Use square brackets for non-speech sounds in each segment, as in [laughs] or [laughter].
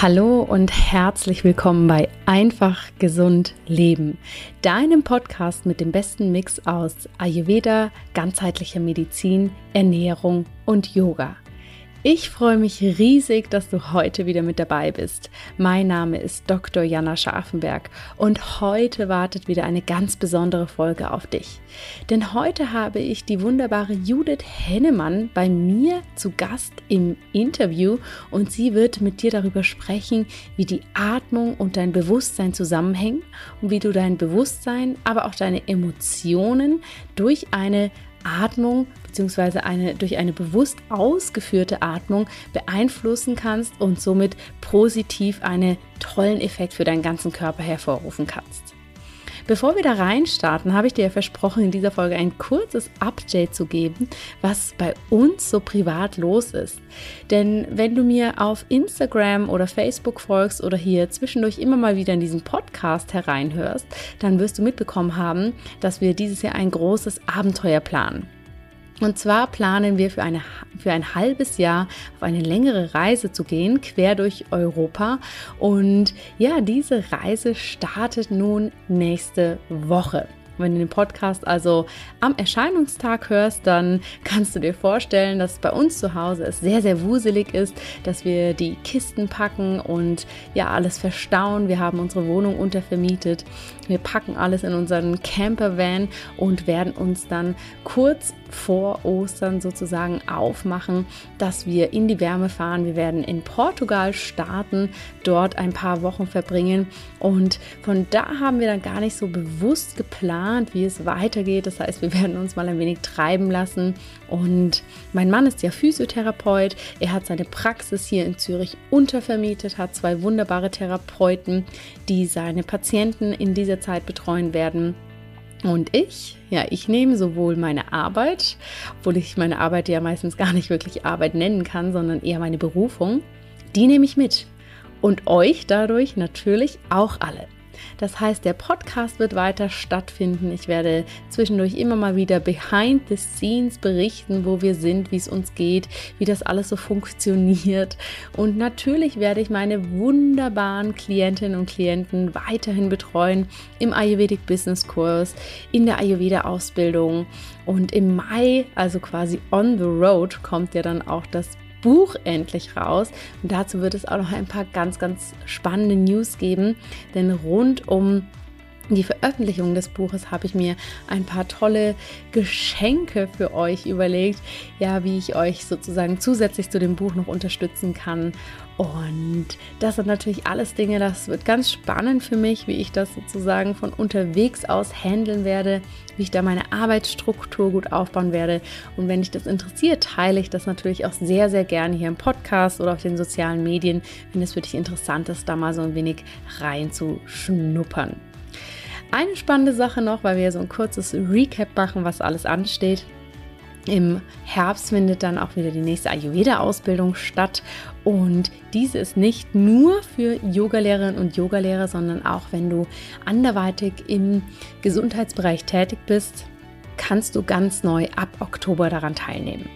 Hallo und herzlich willkommen bei Einfach Gesund Leben, deinem Podcast mit dem besten Mix aus Ayurveda, ganzheitlicher Medizin, Ernährung und Yoga. Ich freue mich riesig, dass du heute wieder mit dabei bist. Mein Name ist Dr. Jana Scharfenberg und heute wartet wieder eine ganz besondere Folge auf dich. Denn heute habe ich die wunderbare Judith Hennemann bei mir zu Gast im Interview und sie wird mit dir darüber sprechen, wie die Atmung und dein Bewusstsein zusammenhängen und wie du dein Bewusstsein, aber auch deine Emotionen durch eine Atmung bzw. Eine, durch eine bewusst ausgeführte Atmung beeinflussen kannst und somit positiv einen tollen Effekt für deinen ganzen Körper hervorrufen kannst. Bevor wir da reinstarten, habe ich dir ja versprochen, in dieser Folge ein kurzes Update zu geben, was bei uns so privat los ist. Denn wenn du mir auf Instagram oder Facebook folgst oder hier zwischendurch immer mal wieder in diesen Podcast hereinhörst, dann wirst du mitbekommen haben, dass wir dieses Jahr ein großes Abenteuer planen. Und zwar planen wir für, eine, für ein halbes Jahr auf eine längere Reise zu gehen, quer durch Europa. Und ja, diese Reise startet nun nächste Woche. Wenn du den Podcast also am Erscheinungstag hörst, dann kannst du dir vorstellen, dass bei uns zu Hause es sehr, sehr wuselig ist, dass wir die Kisten packen und ja, alles verstauen. Wir haben unsere Wohnung untervermietet. Wir packen alles in unseren Campervan und werden uns dann kurz vor Ostern sozusagen aufmachen, dass wir in die Wärme fahren. Wir werden in Portugal starten, dort ein paar Wochen verbringen und von da haben wir dann gar nicht so bewusst geplant, wie es weitergeht. Das heißt, wir werden uns mal ein wenig treiben lassen und mein Mann ist ja Physiotherapeut. Er hat seine Praxis hier in Zürich untervermietet, hat zwei wunderbare Therapeuten, die seine Patienten in dieser Zeit betreuen werden. Und ich, ja, ich nehme sowohl meine Arbeit, obwohl ich meine Arbeit ja meistens gar nicht wirklich Arbeit nennen kann, sondern eher meine Berufung, die nehme ich mit. Und euch dadurch natürlich auch alle. Das heißt, der Podcast wird weiter stattfinden. Ich werde zwischendurch immer mal wieder behind the scenes berichten, wo wir sind, wie es uns geht, wie das alles so funktioniert. Und natürlich werde ich meine wunderbaren Klientinnen und Klienten weiterhin betreuen im Ayurvedic Business Kurs, in der Ayurveda Ausbildung. Und im Mai, also quasi on the road, kommt ja dann auch das Buch endlich raus. Und dazu wird es auch noch ein paar ganz, ganz spannende News geben. Denn rund um die Veröffentlichung des Buches habe ich mir ein paar tolle Geschenke für euch überlegt, ja, wie ich euch sozusagen zusätzlich zu dem Buch noch unterstützen kann. Und das sind natürlich alles Dinge, das wird ganz spannend für mich, wie ich das sozusagen von unterwegs aus handeln werde, wie ich da meine Arbeitsstruktur gut aufbauen werde. Und wenn dich das interessiert, teile ich das natürlich auch sehr, sehr gerne hier im Podcast oder auf den sozialen Medien, wenn es für dich interessant ist, da mal so ein wenig reinzuschnuppern. Eine spannende Sache noch, weil wir so ein kurzes Recap machen, was alles ansteht. Im Herbst findet dann auch wieder die nächste Ayurveda-Ausbildung statt. Und diese ist nicht nur für Yogalehrerinnen und Yogalehrer, sondern auch wenn du anderweitig im Gesundheitsbereich tätig bist, kannst du ganz neu ab Oktober daran teilnehmen.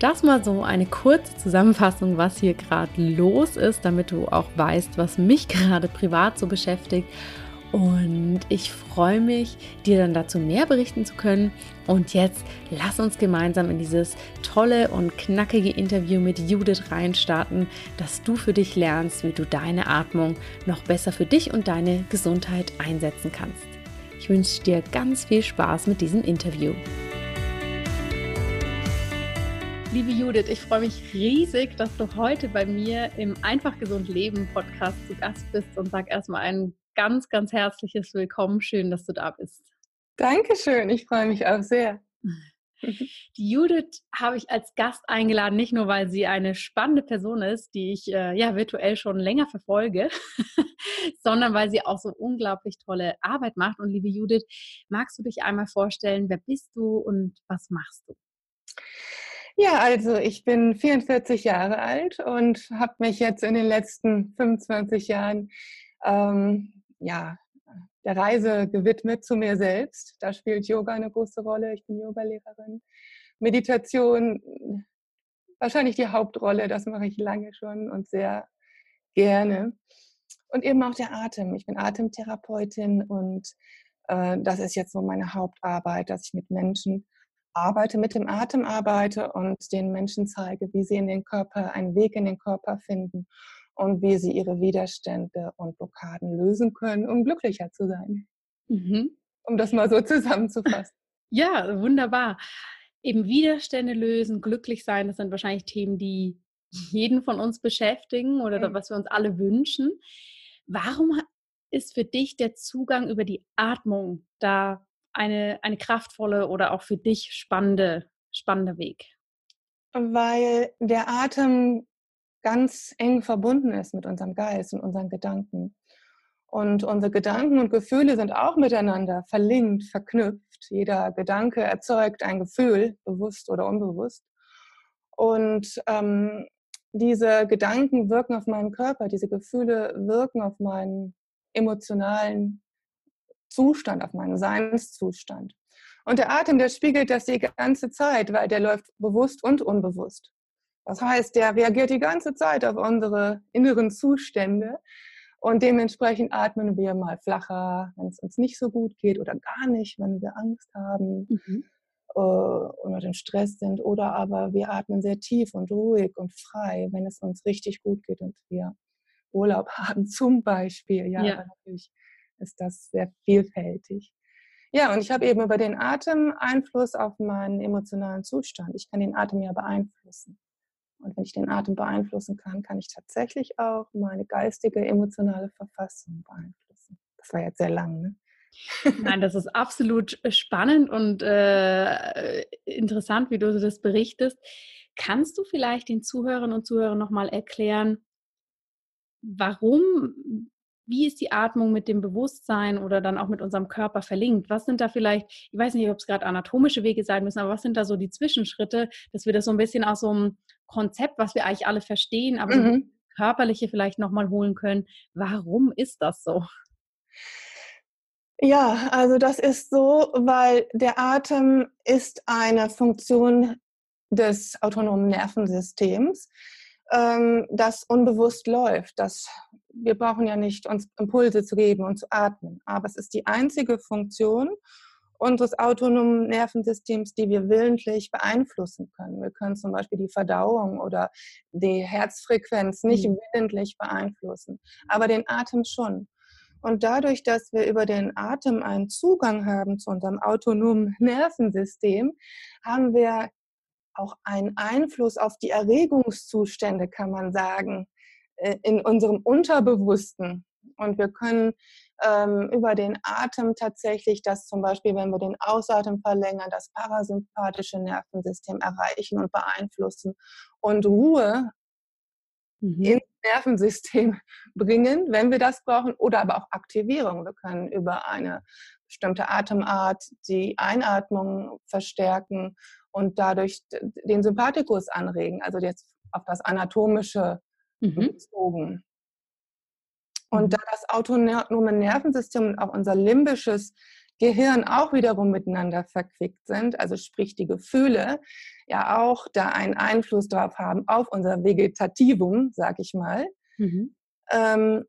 Das mal so eine kurze Zusammenfassung, was hier gerade los ist, damit du auch weißt, was mich [laughs] gerade privat so beschäftigt und ich freue mich, dir dann dazu mehr berichten zu können. Und jetzt lass uns gemeinsam in dieses tolle und knackige Interview mit Judith reinstarten, dass du für dich lernst, wie du deine Atmung noch besser für dich und deine Gesundheit einsetzen kannst. Ich wünsche dir ganz viel Spaß mit diesem Interview. Liebe Judith, ich freue mich riesig, dass du heute bei mir im Einfach Gesund Leben Podcast zu Gast bist und sag erstmal einen ganz, ganz herzliches Willkommen. Schön, dass du da bist. Dankeschön, ich freue mich auch sehr. [laughs] Die Judith habe ich als Gast eingeladen, nicht nur, weil sie eine spannende Person ist, die ich äh, ja virtuell schon länger verfolge, [laughs] sondern weil sie auch so unglaublich tolle Arbeit macht. Und liebe Judith, magst du dich einmal vorstellen, wer bist du und was machst du? Ja, also ich bin 44 Jahre alt und habe mich jetzt in den letzten 25 Jahren ähm, ja, der Reise gewidmet zu mir selbst. Da spielt Yoga eine große Rolle. Ich bin Yogalehrerin. Meditation wahrscheinlich die Hauptrolle. Das mache ich lange schon und sehr gerne. Und eben auch der Atem. Ich bin Atemtherapeutin und äh, das ist jetzt so meine Hauptarbeit, dass ich mit Menschen arbeite, mit dem Atem arbeite und den Menschen zeige, wie sie in den Körper, einen Weg in den Körper finden und wie sie ihre Widerstände und Blockaden lösen können, um glücklicher zu sein. Mhm. Um das mal so zusammenzufassen. [laughs] Ja, wunderbar. Eben Widerstände lösen, glücklich sein, das sind wahrscheinlich Themen, die jeden von uns beschäftigen oder mhm. was wir uns alle wünschen. Warum ist für dich der Zugang über die Atmung da eine, eine kraftvolle oder auch für dich spannende, spannende Weg? Weil der Atem ganz eng verbunden ist mit unserem Geist und unseren Gedanken. Und unsere Gedanken und Gefühle sind auch miteinander verlinkt, verknüpft. Jeder Gedanke erzeugt ein Gefühl, bewusst oder unbewusst. Und ähm, diese Gedanken wirken auf meinen Körper, diese Gefühle wirken auf meinen emotionalen Zustand, auf meinen Seinszustand. Und der Atem, der spiegelt das die ganze Zeit, weil der läuft bewusst und unbewusst. Das heißt, der reagiert die ganze Zeit auf unsere inneren Zustände und dementsprechend atmen wir mal flacher, wenn es uns nicht so gut geht oder gar nicht, wenn wir Angst haben mhm. äh, oder den Stress sind oder aber wir atmen sehr tief und ruhig und frei, wenn es uns richtig gut geht und wir Urlaub [laughs] haben zum Beispiel. Ja, ja. natürlich ist das sehr vielfältig. Ja, und ich habe eben über den Atem Einfluss auf meinen emotionalen Zustand. Ich kann den Atem ja beeinflussen. Und wenn ich den Atem beeinflussen kann, kann ich tatsächlich auch meine geistige, emotionale Verfassung beeinflussen. Das war jetzt sehr lang, ne? Nein, das ist absolut spannend und äh, interessant, wie du das berichtest. Kannst du vielleicht den Zuhörern und Zuhörern nochmal erklären, warum, wie ist die Atmung mit dem Bewusstsein oder dann auch mit unserem Körper verlinkt? Was sind da vielleicht, ich weiß nicht, ob es gerade anatomische Wege sein müssen, aber was sind da so die Zwischenschritte, dass wir das so ein bisschen aus so einem Konzept, was wir eigentlich alle verstehen, aber mhm. so körperliche vielleicht nochmal holen können. Warum ist das so? Ja, also das ist so, weil der Atem ist eine Funktion des autonomen Nervensystems ähm, das unbewusst läuft. Das, wir brauchen ja nicht uns Impulse zu geben und zu atmen, aber es ist die einzige Funktion unseres autonomen Nervensystems, die wir willentlich beeinflussen können. Wir können zum Beispiel die Verdauung oder die Herzfrequenz nicht mhm. willentlich beeinflussen, aber den Atem schon. Und dadurch, dass wir über den Atem einen Zugang haben zu unserem autonomen [laughs] Nervensystem, haben wir auch einen Einfluss auf die Erregungszustände, kann man sagen, äh, in unserem Unterbewussten. Und wir können ähm, über den Atem tatsächlich das zum Beispiel, wenn wir den Ausatmen verlängern, das parasympathische Nervensystem erreichen und beeinflussen und Ruhe mhm. ins Nervensystem [laughs] bringen, wenn wir das brauchen, oder aber auch Aktivierung. Wir können über eine bestimmte Atemart die Einatmung verstärken und dadurch den Sympathikus anregen, also jetzt auf das Anatomische mhm. bezogen. Und mhm. da das autonome Nervensystem und auch unser limbisches Gehirn auch wiederum miteinander verquickt sind, also sprich die Gefühle ja auch da einen Einfluss drauf haben auf unser Vegetativum, sag ich mal, mhm. ähm,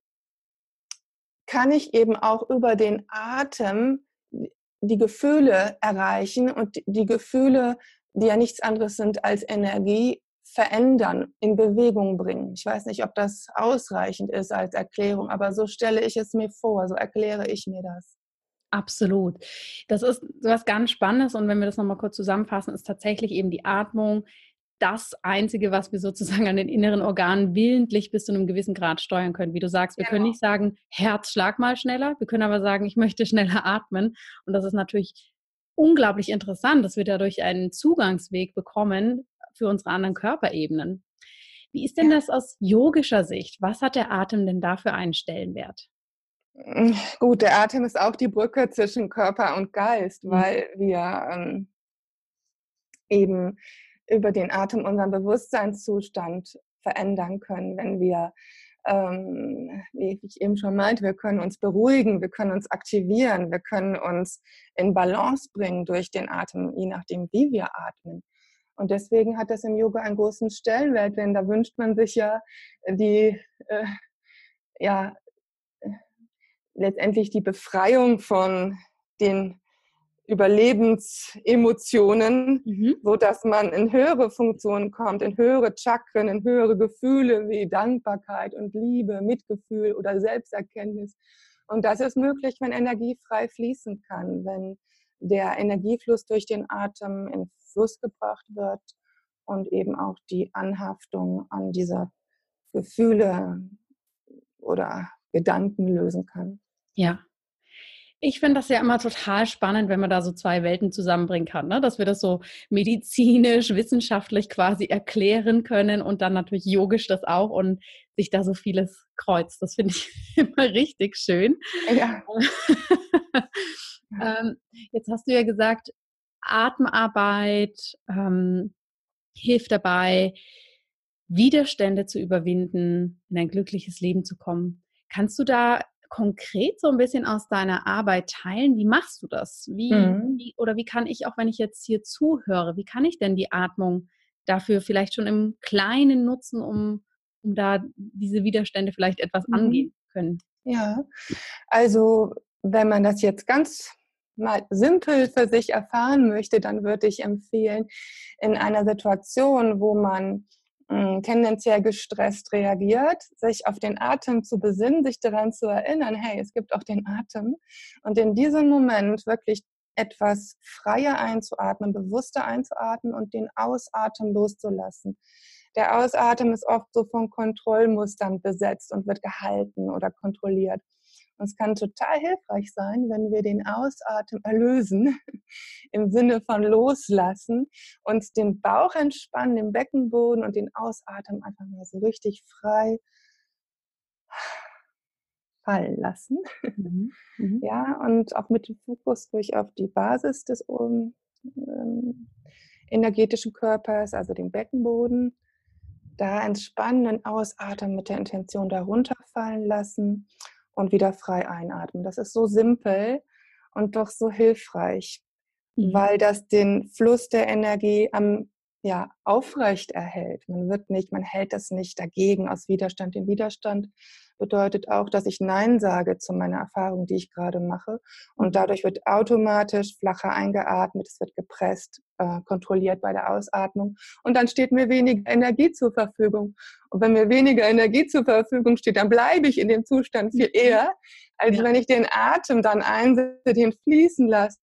kann ich eben auch über den Atem die Gefühle erreichen und die Gefühle, die ja nichts anderes sind als Energie, verändern, in Bewegung bringen. Ich weiß nicht, ob das ausreichend ist als Erklärung, aber so stelle ich es mir vor, so erkläre ich mir das. Absolut. Das ist was ganz Spannendes und wenn wir das nochmal kurz zusammenfassen, ist tatsächlich eben die Atmung das Einzige, was wir sozusagen an den inneren Organen willentlich bis zu einem gewissen Grad steuern können. Wie du sagst, wir genau. können nicht sagen, Herzschlag mal schneller, wir können aber sagen, ich möchte schneller atmen. Und das ist natürlich unglaublich interessant, dass wir dadurch einen Zugangsweg bekommen für unsere anderen Körperebenen. Wie ist denn ja. das aus yogischer Sicht? Was hat der Atem denn da für einen Stellenwert? Hm, gut, der Atem ist auch die Brücke zwischen Körper und Geist, mhm. weil wir ähm, eben über den Atem unseren Bewusstseinszustand verändern können, wenn wir, ähm, wie ich eben schon meinte, wir können uns beruhigen, wir können uns aktivieren, wir können uns in Balance bringen durch den Atem, je nachdem, wie wir atmen. Und deswegen hat das im Yoga einen großen Stellenwert, denn da wünscht man sich ja die, äh, ja letztendlich die Befreiung von den Überlebensemotionen, mhm. so dass man in höhere Funktionen kommt, in höhere Chakren, in höhere Gefühle wie Dankbarkeit und Liebe, Mitgefühl oder Selbsterkenntnis. Und das ist möglich, wenn Energie frei fließen kann, wenn der Energiefluss durch den Atem in Fluss gebracht wird und eben auch die Anhaftung an diese Gefühle oder Gedanken lösen kann. Ja, ich finde das ja immer total spannend, wenn man da so zwei Welten zusammenbringen kann, ne? dass wir das so medizinisch, wissenschaftlich quasi erklären können und dann natürlich yogisch das auch und sich da so vieles kreuzt. Das finde ich [laughs] immer richtig schön. Ja. [laughs] ähm, jetzt hast du ja gesagt, Atemarbeit ähm, hilft dabei, Widerstände zu überwinden, in ein glückliches Leben zu kommen. Kannst du da konkret so ein bisschen aus deiner Arbeit teilen? Wie machst du das? Wie, mhm. wie, oder wie kann ich, auch wenn ich jetzt hier zuhöre, wie kann ich denn die Atmung dafür vielleicht schon im Kleinen nutzen, um, um da diese Widerstände vielleicht etwas mhm. angehen können? Ja, also wenn man das jetzt ganz mal simpel für sich erfahren möchte, dann würde ich empfehlen, in einer Situation, wo man Mm, tendenziell gestresst reagiert, sich auf den Atem zu besinnen, sich daran zu erinnern, hey, es gibt auch den Atem und in diesem Moment wirklich etwas freier einzuatmen, bewusster einzuatmen und den Ausatmen loszulassen. Der Ausatmen ist oft so von Kontrollmustern besetzt und wird gehalten oder kontrolliert. Und es kann total hilfreich sein, wenn wir den Ausatmen erlösen, [laughs] im Sinne von loslassen, uns den Bauch entspannen, den Beckenboden und den Ausatmen einfach mal so richtig frei [sighs] fallen lassen. Mhm. [laughs] Mhm. Ja, und auch mit dem Fokus ruhig auf die Basis des um, ähm, energetischen Körpers, also den Beckenboden. Da entspannen und ausatmen mit der Intention darunter fallen lassen und wieder frei einatmen. Das ist so simpel und doch so hilfreich, mhm. weil das den Fluss der Energie am ja, aufrecht erhält. Man wird nicht, man hält das nicht dagegen aus Widerstand. Den Widerstand bedeutet auch, dass ich Nein sage zu meiner Erfahrung, die ich gerade mache. Und dadurch wird automatisch flacher eingeatmet, es wird gepresst, äh, kontrolliert bei der Ausatmung. Und dann steht mir weniger Energie zur Verfügung. Und wenn mir weniger Energie zur Verfügung steht, dann bleibe ich in dem Zustand viel mhm. eher, als ja. wenn ich den Atem dann einsetze, den fließen lasse.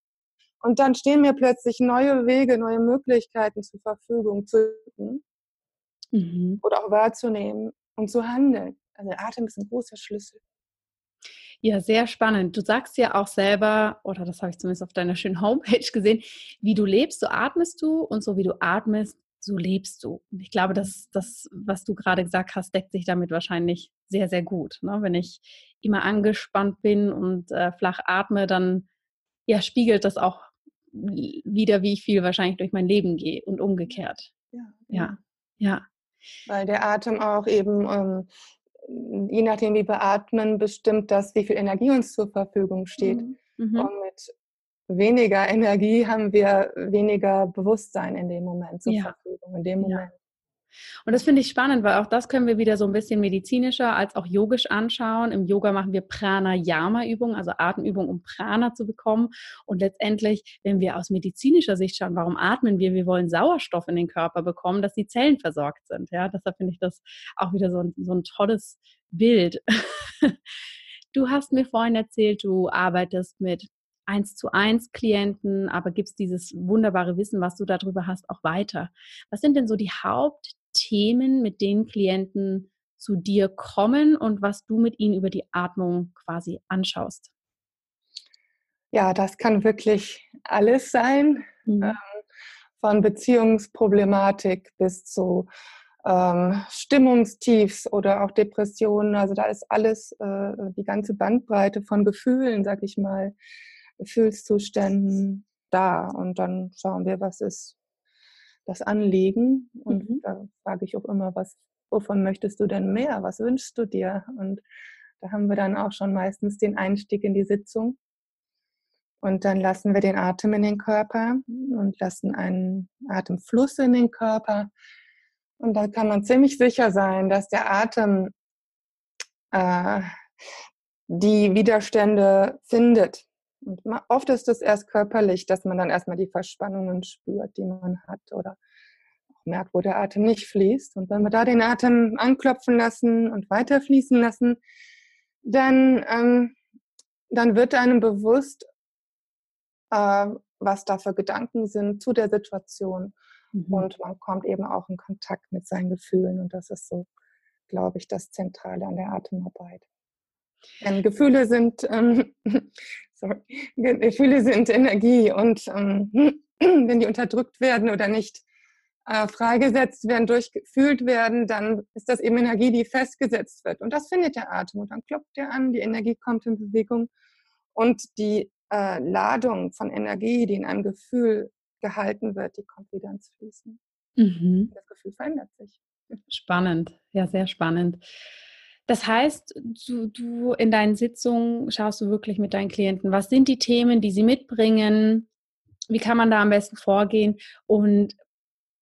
Und dann stehen mir plötzlich neue Wege, neue Möglichkeiten zur Verfügung zu mhm. oder auch wahrzunehmen und zu handeln. Also der Atem ist ein großer Schlüssel. Ja, sehr spannend. Du sagst ja auch selber, oder das habe ich zumindest auf deiner schönen Homepage gesehen, wie du lebst, so atmest du und so wie du atmest, so lebst du. Und ich glaube, dass das, was du gerade gesagt hast, deckt sich damit wahrscheinlich sehr, sehr gut. Ne? Wenn ich immer angespannt bin und äh, flach atme, dann ja, spiegelt das auch wieder, wie ich viel wahrscheinlich durch mein Leben gehe und umgekehrt. Ja, ja. ja. Weil der Atem auch eben ähm, je nachdem, wie wir atmen, bestimmt das, wie viel Energie uns zur Verfügung steht. Mhm. mhm. Und mit weniger Energie haben wir weniger Bewusstsein in dem Moment zur ja. Verfügung, in dem Moment. Und das finde ich spannend, weil auch das können wir wieder so ein bisschen medizinischer als auch yogisch anschauen. Im Yoga machen wir Pranayama-Übungen, also Atemübungen, um Prana zu bekommen. Und letztendlich, wenn wir aus medizinischer Sicht schauen, warum atmen wir? Wir wollen Sauerstoff in den Körper bekommen, dass die Zellen versorgt sind. Ja, deshalb finde ich das auch wieder so ein, so ein tolles Bild. [laughs] Du hast mir vorhin erzählt, du arbeitest mit eins zu eins Klienten, aber gibst dieses wunderbare Wissen, was du darüber hast, auch weiter. Was sind denn so die Haupt Themen, mit denen Klienten zu dir kommen und was du mit ihnen über die Atmung quasi anschaust? Ja, das kann wirklich alles sein, mhm. ähm, von Beziehungsproblematik bis zu ähm, Stimmungstiefs oder auch Depressionen. Also da ist alles, äh, die ganze Bandbreite von Gefühlen, sag ich mal, Gefühlszuständen da. Und dann schauen wir, was ist das Anliegen. Und mhm. da frage ich auch immer, was, wovon möchtest du denn mehr? Was wünschst du dir? Und da haben wir dann auch schon meistens den Einstieg in die Sitzung. Und dann lassen wir den Atem in den Körper und lassen einen Atemfluss in den Körper. Und da kann man ziemlich sicher sein, dass der Atem äh, die Widerstände findet. Und oft ist es erst körperlich, dass man dann erstmal die Verspannungen spürt, die man hat oder merkt, wo der Atem nicht fließt. Und wenn wir da den Atem anklopfen lassen und weiter fließen lassen, dann, ähm, dann wird einem bewusst, äh, was da für Gedanken sind zu der Situation. Mhm. Und man kommt eben auch in Kontakt mit seinen Gefühlen. Und das ist so, glaube ich, das Zentrale an der Atemarbeit. Denn Gefühle sind, ähm, [laughs] sorry, Gefühle sind Energie und ähm, [clears throat] wenn die unterdrückt werden oder nicht äh, freigesetzt werden, durchgefühlt werden, dann ist das eben Energie, die festgesetzt wird. Und das findet der Atem. Und dann klopft er an, die Energie kommt in Bewegung. Und die äh, Ladung von Energie, die in einem Gefühl gehalten wird, die kommt wieder ins Fließen. Mhm. Das Gefühl verändert sich. Spannend, ja, sehr spannend. Das heißt, du, du in deinen Sitzungen schaust du wirklich mit deinen Klienten, was sind die Themen, die sie mitbringen? Wie kann man da am besten vorgehen? Und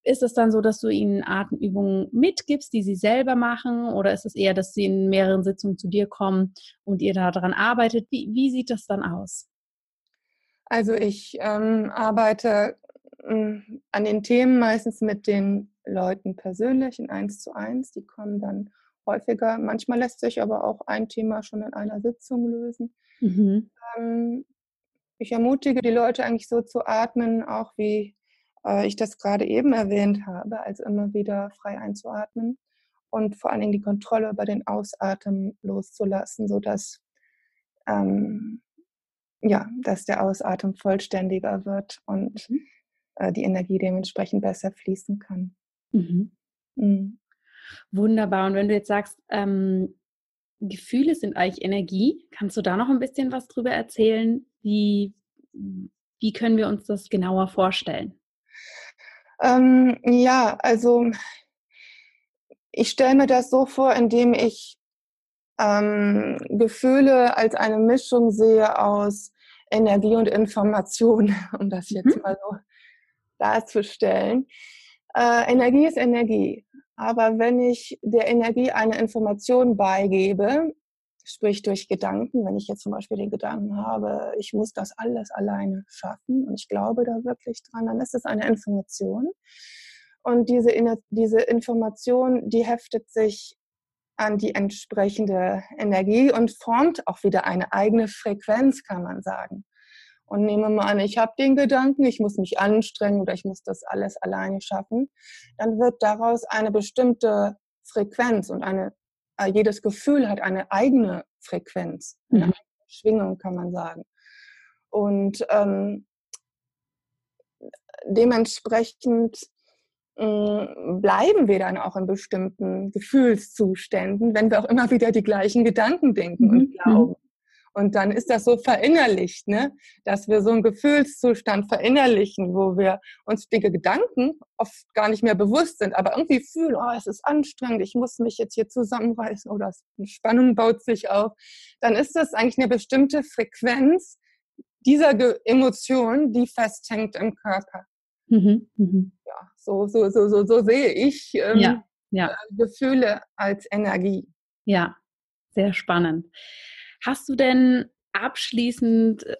ist es dann so, dass du ihnen Atemübungen mitgibst, die sie selber machen? Oder ist es eher, dass sie in mehreren Sitzungen zu dir kommen und ihr daran arbeitet? Wie, wie sieht das dann aus? Also ich ähm, arbeite äh, an den Themen meistens mit den Leuten persönlich in eins zu eins. Die kommen dann häufiger. Manchmal lässt sich aber auch ein Thema schon in einer Sitzung lösen. Mhm. Ähm, ich ermutige die Leute eigentlich so zu atmen, auch wie äh, ich das gerade eben erwähnt habe, also immer wieder frei einzuatmen und vor allen Dingen die Kontrolle über den Ausatmen loszulassen, sodass ähm, ja, dass der Ausatmen vollständiger wird und mhm. äh, die Energie dementsprechend besser fließen kann. Mhm. Mhm. Wunderbar. Und wenn du jetzt sagst, ähm, Gefühle sind eigentlich Energie, kannst du da noch ein bisschen was drüber erzählen? Wie, wie können wir uns das genauer vorstellen? Ähm, ja, also ich stelle mir das so vor, indem ich ähm, Gefühle als eine Mischung sehe aus Energie und Information, [laughs] um das jetzt mhm. mal so darzustellen. Äh, Energie ist Energie. Aber wenn ich der Energie eine Information beigebe, sprich durch Gedanken, wenn ich jetzt zum Beispiel den Gedanken habe, ich muss das alles alleine schaffen und ich glaube da wirklich dran, dann ist es eine Information. Und diese, diese Information, die heftet sich an die entsprechende Energie und formt auch wieder eine eigene Frequenz, kann man sagen. Und nehme mal an, ich habe den Gedanken, ich muss mich anstrengen oder ich muss das alles alleine schaffen, dann wird daraus eine bestimmte Frequenz und eine, äh, jedes Gefühl hat eine eigene Frequenz, eine mhm. eigene Schwingung, kann man sagen. Und ähm, dementsprechend hm, bleiben wir dann auch in bestimmten Gefühlszuständen, wenn wir auch immer wieder die gleichen Gedanken denken und mhm. glauben. Und dann ist das so verinnerlicht, ne? dass wir so einen Gefühlszustand verinnerlichen, wo wir uns die Gedanken oft gar nicht mehr bewusst sind, aber irgendwie fühlen, oh, es ist anstrengend, ich muss mich jetzt hier zusammenreißen oder eine Spannung baut sich auf. Dann ist das eigentlich eine bestimmte Frequenz dieser Emotion, die festhängt im Körper. Mhm, mhm. Ja, so, so, so, so, so sehe ich ähm, ja, ja. Äh, Gefühle als Energie. Ja, sehr spannend. Hast du denn abschließend äh,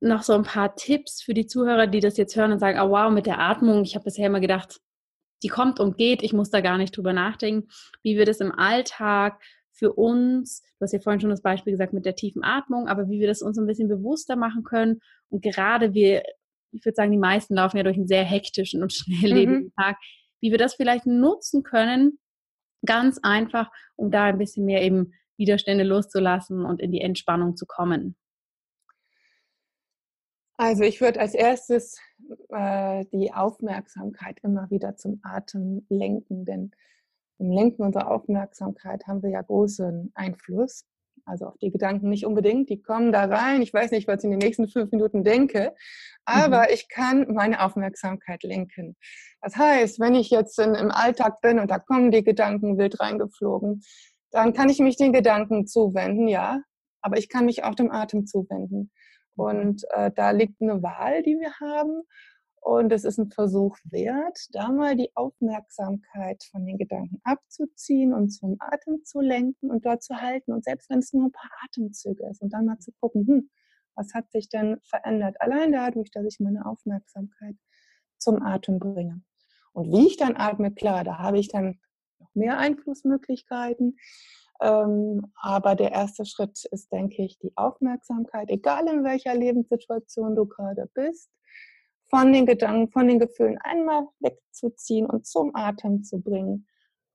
noch so ein paar Tipps für die Zuhörer, die das jetzt hören und sagen, oh wow, mit der Atmung, ich habe bisher immer gedacht, die kommt und geht, ich muss da gar nicht drüber nachdenken, wie wir das im Alltag für uns, du hast ja vorhin schon das Beispiel gesagt mit der tiefen Atmung, aber wie wir das uns ein bisschen bewusster machen können und gerade wir, ich würde sagen, die meisten laufen ja durch einen sehr hektischen und [laughs] schnelllebenden mhm. Tag, wie wir das vielleicht nutzen können, ganz einfach, um da ein bisschen mehr eben Widerstände loszulassen und in die Entspannung zu kommen? Also ich würde als erstes äh, die Aufmerksamkeit immer wieder zum Atem lenken, denn im Lenken unserer Aufmerksamkeit haben wir ja großen Einfluss. Also auf die Gedanken nicht unbedingt, die kommen da rein. Ich weiß nicht, was ich in den nächsten fünf Minuten denke, aber mhm. ich kann meine Aufmerksamkeit lenken. Das heißt, wenn ich jetzt in, im Alltag bin und da kommen die Gedanken wild reingeflogen, dann kann ich mich den Gedanken zuwenden, ja, aber ich kann mich auch dem Atem zuwenden. Und äh, da liegt eine Wahl, die wir haben. Und es ist ein Versuch wert, da mal die Aufmerksamkeit von den Gedanken abzuziehen und zum Atem zu lenken und dort zu halten. Und selbst wenn es nur ein paar Atemzüge ist und dann mal zu gucken, hm, was hat sich denn verändert? Allein dadurch, dass ich meine Aufmerksamkeit zum Atem bringe. Und wie ich dann atme, klar, da habe ich dann mehr Einflussmöglichkeiten. Ähm, aber der erste Schritt ist, denke ich, die Aufmerksamkeit, egal in welcher Lebenssituation du gerade bist, von den Gedanken, von den Gefühlen einmal wegzuziehen und zum Atem zu bringen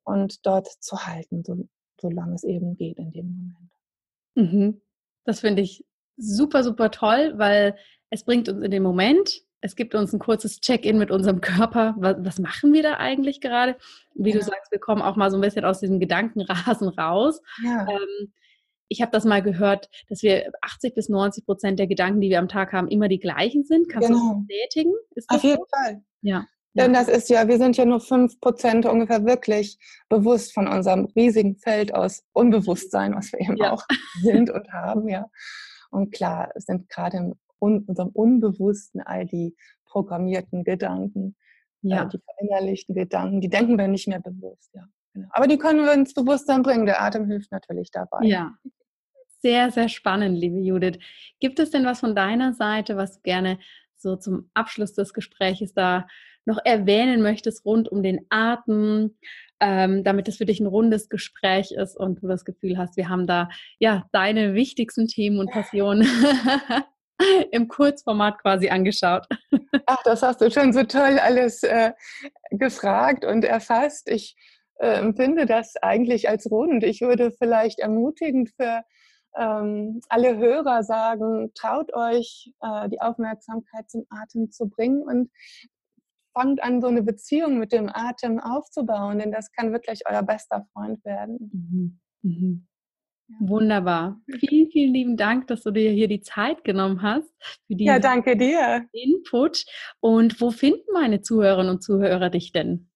und dort zu halten, so, solange es eben geht in dem Moment. Mhm. Das finde ich super, super toll, weil es bringt uns in den Moment. Es gibt uns ein kurzes Check-in mit unserem Körper. Was, was, machen wir da eigentlich gerade? Wie ja. du sagst, wir kommen auch mal so ein bisschen aus diesem Gedankenrasen [laughs] raus. Ja. Ähm, ich habe das mal gehört, dass wir 80 bis 90 Prozent der Gedanken, die wir am Tag haben, immer die gleichen sind. Kannst genau. du das bestätigen? Auf jeden so? Fall. Ja. Denn das ist ja, wir sind ja nur 5 Prozent ungefähr wirklich bewusst von unserem riesigen Feld aus Unbewusstsein, was wir eben ja. auch [laughs] sind und haben, ja. Und klar, es sind gerade in unserem Unbewussten all die programmierten Gedanken, äh, ja. äh, die verinnerlichten Gedanken, die denken wir nicht mehr bewusst, ja. Genau. Aber die können wir ins Bewusstsein bringen. Der Atem hilft natürlich dabei. Ja, sehr, sehr spannend, liebe Judith. Gibt es denn was von deiner Seite, was du gerne so zum Abschluss des Gesprächs da noch erwähnen möchtest rund um den Atem, ähm, damit es für dich ein rundes Gespräch ist und du das Gefühl hast, wir haben da ja deine wichtigsten Themen und Passionen [laughs] [laughs] im Kurzformat quasi angeschaut. [laughs] Ach, das hast du schon so toll alles äh, gefragt und erfasst. Ich äh, empfinde das eigentlich als rund. Ich würde vielleicht ermutigend für ähm, alle Hörer sagen, traut euch, äh, die Aufmerksamkeit zum Atem zu bringen und fangt an, so eine Beziehung mit dem Atem aufzubauen, denn das kann wirklich euer bester Freund werden. Mhm. Mhm. Wunderbar. Vielen, vielen lieben Dank, dass du dir hier die Zeit genommen hast für die ja, danke dir. Input. Und wo finden meine Zuhörerinnen und Zuhörer dich denn?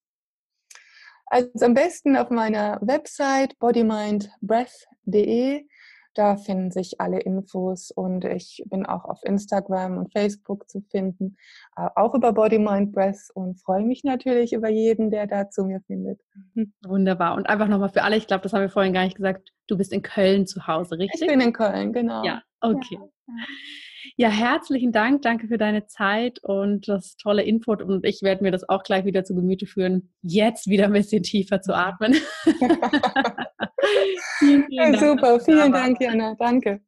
Also am besten auf meiner Website bodymindbreath.de. Da finden sich alle Infos und ich bin auch auf Instagram und Facebook zu finden, äh, auch über Body, Mind, Breath und freue mich natürlich über jeden, der da zu mir findet. Wunderbar. Und einfach nochmal für alle, ich glaube, das haben wir vorhin gar nicht gesagt, du bist in Köln zu Hause, richtig? Ich bin in Köln, genau. Ja, okay. Ja. Ja, herzlichen Dank. Danke für deine Zeit und das tolle Input. Und ich werde mir das auch gleich wieder zu Gemüte führen, jetzt wieder ein bisschen tiefer zu atmen. [laughs] [laughs] vielen, vielen Dank, super, vielen Dank, Jana. Danke.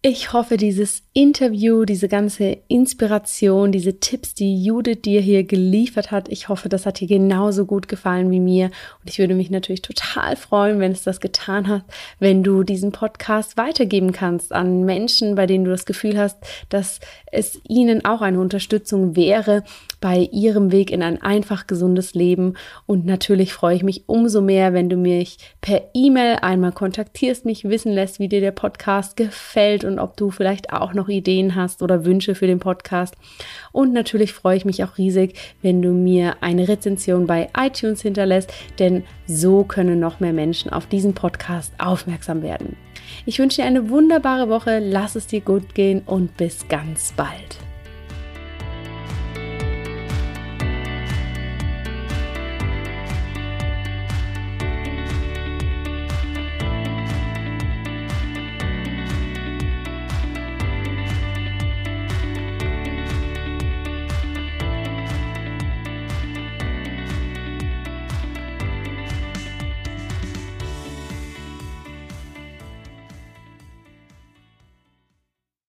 Ich hoffe, dieses Interview, diese ganze Inspiration, diese Tipps, die Judith dir hier geliefert hat, ich hoffe, das hat dir genauso gut gefallen wie mir. Und ich würde mich natürlich total freuen, wenn es das getan hat, wenn du diesen Podcast weitergeben kannst an Menschen, bei denen du das Gefühl hast, dass es ihnen auch eine Unterstützung wäre bei ihrem Weg in ein einfach gesundes Leben. Und natürlich freue ich mich umso mehr, wenn du mich per E-Mail einmal kontaktierst, mich wissen lässt, wie dir der Podcast gefällt und ob du vielleicht auch noch Ideen hast oder Wünsche für den Podcast. Und natürlich freue ich mich auch riesig, wenn du mir eine Rezension bei iTunes hinterlässt, denn so können noch mehr Menschen auf diesen Podcast aufmerksam werden. Ich wünsche dir eine wunderbare Woche, lass es dir gut gehen und bis ganz bald.